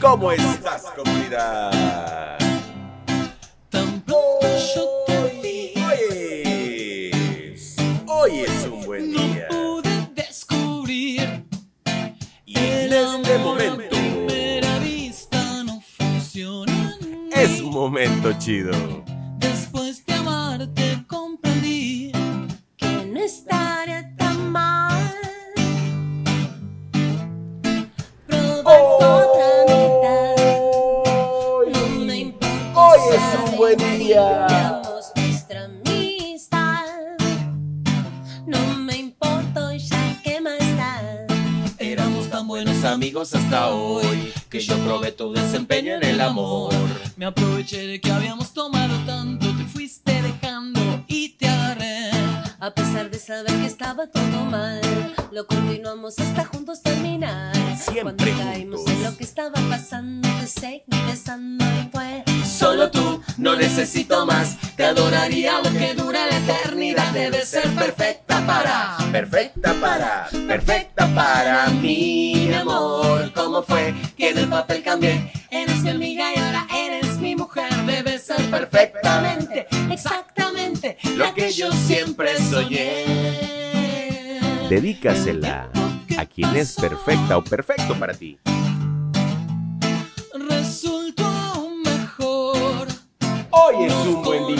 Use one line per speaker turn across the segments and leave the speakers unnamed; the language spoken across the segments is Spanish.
¿Cómo estás, comunidad? Hoy es, hoy es un buen
no
día.
pude descubrir
Y en este momento
a primera vista no funciona. en
es un momento chido.
Después
limpiamos nuestra amistad. No me importa ya que más da.
Éramos tan buenos amigos hasta hoy que yo probé tu desempeño en el amor. Me aproveché de que habíamos tomado tanto,
A pesar de saber que estaba todo mal, lo continuamos hasta juntos terminar.
Siempre
Cuando caímos
juntos.
en lo que estaba pasando, te seguí besando y fue
Solo tú, no necesito más. Te adoraría lo que dura la eternidad. Debes ser perfecta para.
Perfecta para, perfecta para mí, mi amor. ¿Cómo fue
que en el papel cambié? Eres mi amiga y ahora eres mi mujer. Debes ser perfectamente, exactamente
lo que yo siempre
soñé.
Dedícasela a quien es perfecta o perfecto para ti.
Resultó mejor.
Hoy es un buen día.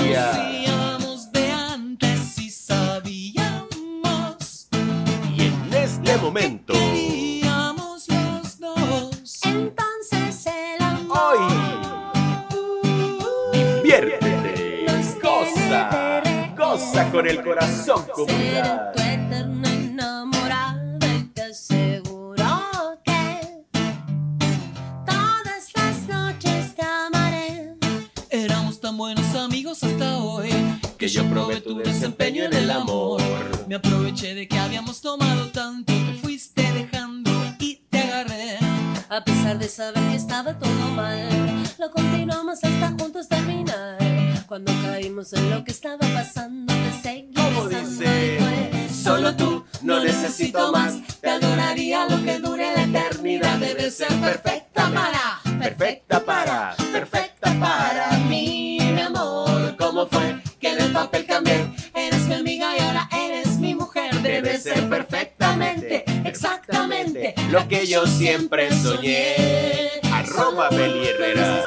Noches te amaré.
Éramos tan buenos amigos hasta hoy que yo probé tu desempeño en el amor. Me aproveché de que habíamos tomado tanto, te fuiste dejando y te agarré.
A pesar de saber que estaba todo mal, lo continuamos hasta juntos terminar. Cuando caímos en lo que estaba pasando,
Solo tú, no necesito más. Te adoraría lo que dure la eternidad. Debes ser perfecta para,
Perfecta para,
perfecta para mí, mi amor. ¿Cómo fue que en el papel cambié? Eres mi amiga y ahora eres mi mujer. Debes ser perfectamente, exactamente
lo que yo siempre soñé. Arroba Beli Herrera.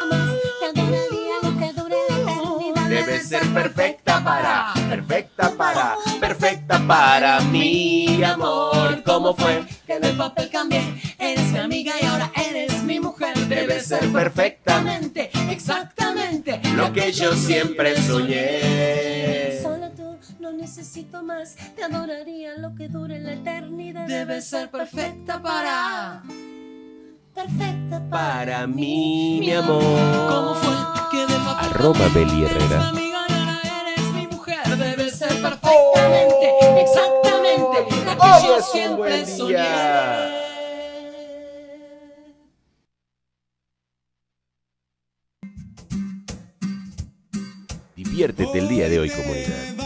Debe ser perfecta para, perfecta para, perfecta para mí, mi amor. ¿Cómo fue?
que en el papel cambié? Eres mi amiga y ahora eres mi mujer.
Debes ser perfectamente,
exactamente
lo que yo siempre soñé.
Solo tú, no necesito más. Te adoraría lo que dure la eternidad.
Debes ser perfecta para.
perfecta para,
Para mí, mi amor.
¿Cómo fue que del papel
Arroba
cambié?
Beli
Eres
Herrera. Hoy
yo
es un
siempre
buen
soñé.
día. Diviértete el día de hoy, comunidad.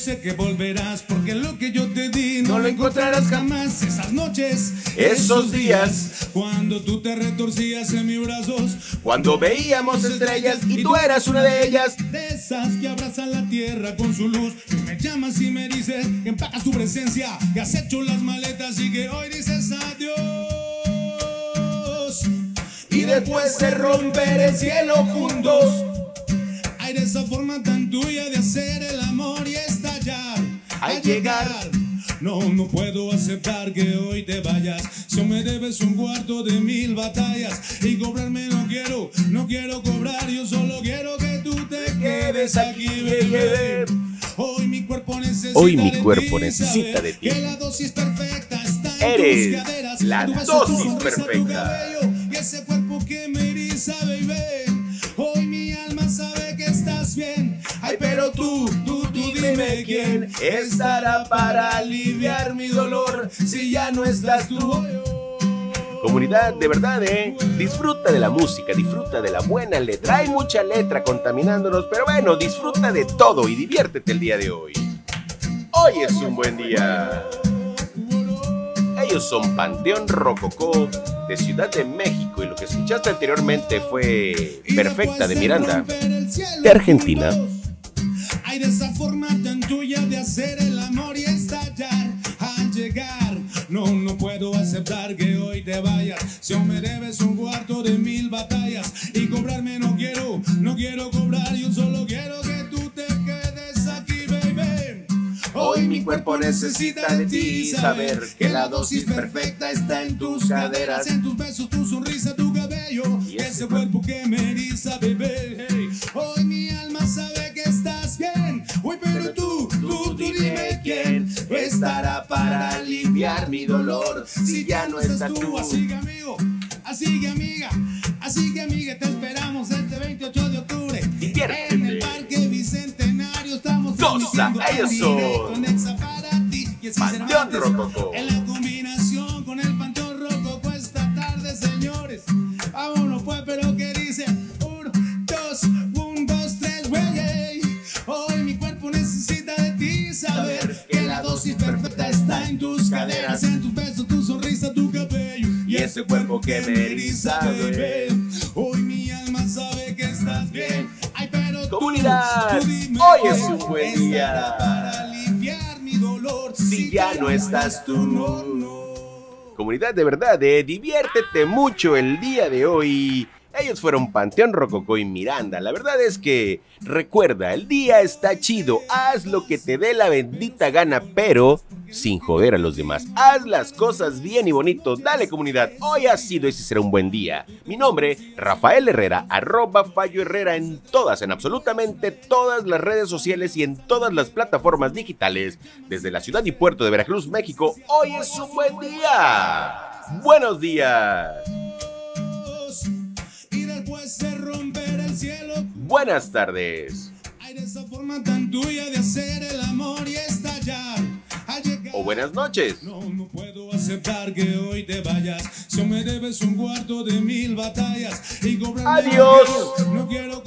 Sé que volverás porque lo que yo te di
No lo encontrarás
jamás. Esas noches,
Esos días,
cuando tú te retorcías en mis brazos,
cuando veíamos estrellas y tú eras una de ellas.
de esas que abrazan la tierra con su luz. Y me llamas y me dices que empacas tu presencia, que has hecho las maletas y que hoy dices adiós.
Y después de romper el cielo juntos,
Hay de esa forma tan tuya de hacer el.
Al llegar.
No, no puedo aceptar que hoy te vayas. Si me debes un cuarto de mil batallas y cobrarme no quiero, no quiero cobrar. Yo solo quiero que tú te quedes aquí, bebé. Hoy mi cuerpo necesita
Hoy mi
de
cuerpo
ti,
necesita de ti.
Que la dosis perfecta está en
Eres
tus caderas.
la dosis perfecta.
Dime quién estará para aliviar mi dolor si ya no estás tú.
Comunidad, de verdad, ¿eh? Disfruta de la música, disfruta de la buena letra. Hay mucha letra contaminándonos, pero bueno, disfruta de todo y diviértete el día de hoy. Hoy es un buen día. Ellos son Panteón Rococó de Ciudad de México y lo que escuchaste anteriormente fue Perfecta de Miranda de Argentina.
No quiero cobrar. Yo solo quiero que tú te quedes aquí, baby.
Hoy mi cuerpo necesita de ti saber que la dosis perfecta está en tus caderas.
en tus besos, tu sonrisa, tu cabello y ese cuerpo que me eriza, bebé. Hey, Hoy mi alma sabe que estás bien. Uy, pero tú, tú, tú dime quién estará para aliviar mi dolor si ya no estás tú. Así que amigo, así que amiga, así que amiga, te así
Panteón Rococó.
En la combinación con el Panteón Rococó esta tarde, señores. Vámonos pues, pero que dice uno, dos, un, dos, tres, güey. ey. Hoy mi cuerpo necesita de ti saber que la dosis perfecta está en tus caderas, en tus besos, tu sonrisa, tu cabello y ese cuerpo que me eriza, bebé. Hoy mi alma sabe
Comunidad, hoy es un buen día.
Para aliviar mi dolor
Si ya no estás tú. Comunidad de verdad, eh, diviértete mucho el día de hoy. Ellos fueron Panteón Rococó y Miranda. La verdad es que, recuerda, el día está chido. Haz lo que te dé la bendita gana, pero sin joder a los demás. Haz las cosas bien y bonito. Dale comunidad, hoy ha sido ese será un buen día. Mi nombre, Rafael Herrera, arroba Fallo Herrera en todas, en absolutamente todas las redes sociales y en todas las plataformas digitales. Desde la ciudad y puerto de Veracruz, México, hoy es un buen día. Buenos días.
Al llegar-
O buenas noches.
No, no puedo aceptar que hoy te vayas. Si me debes un cuarto de mil batallas y.
Adiós.
No quiero.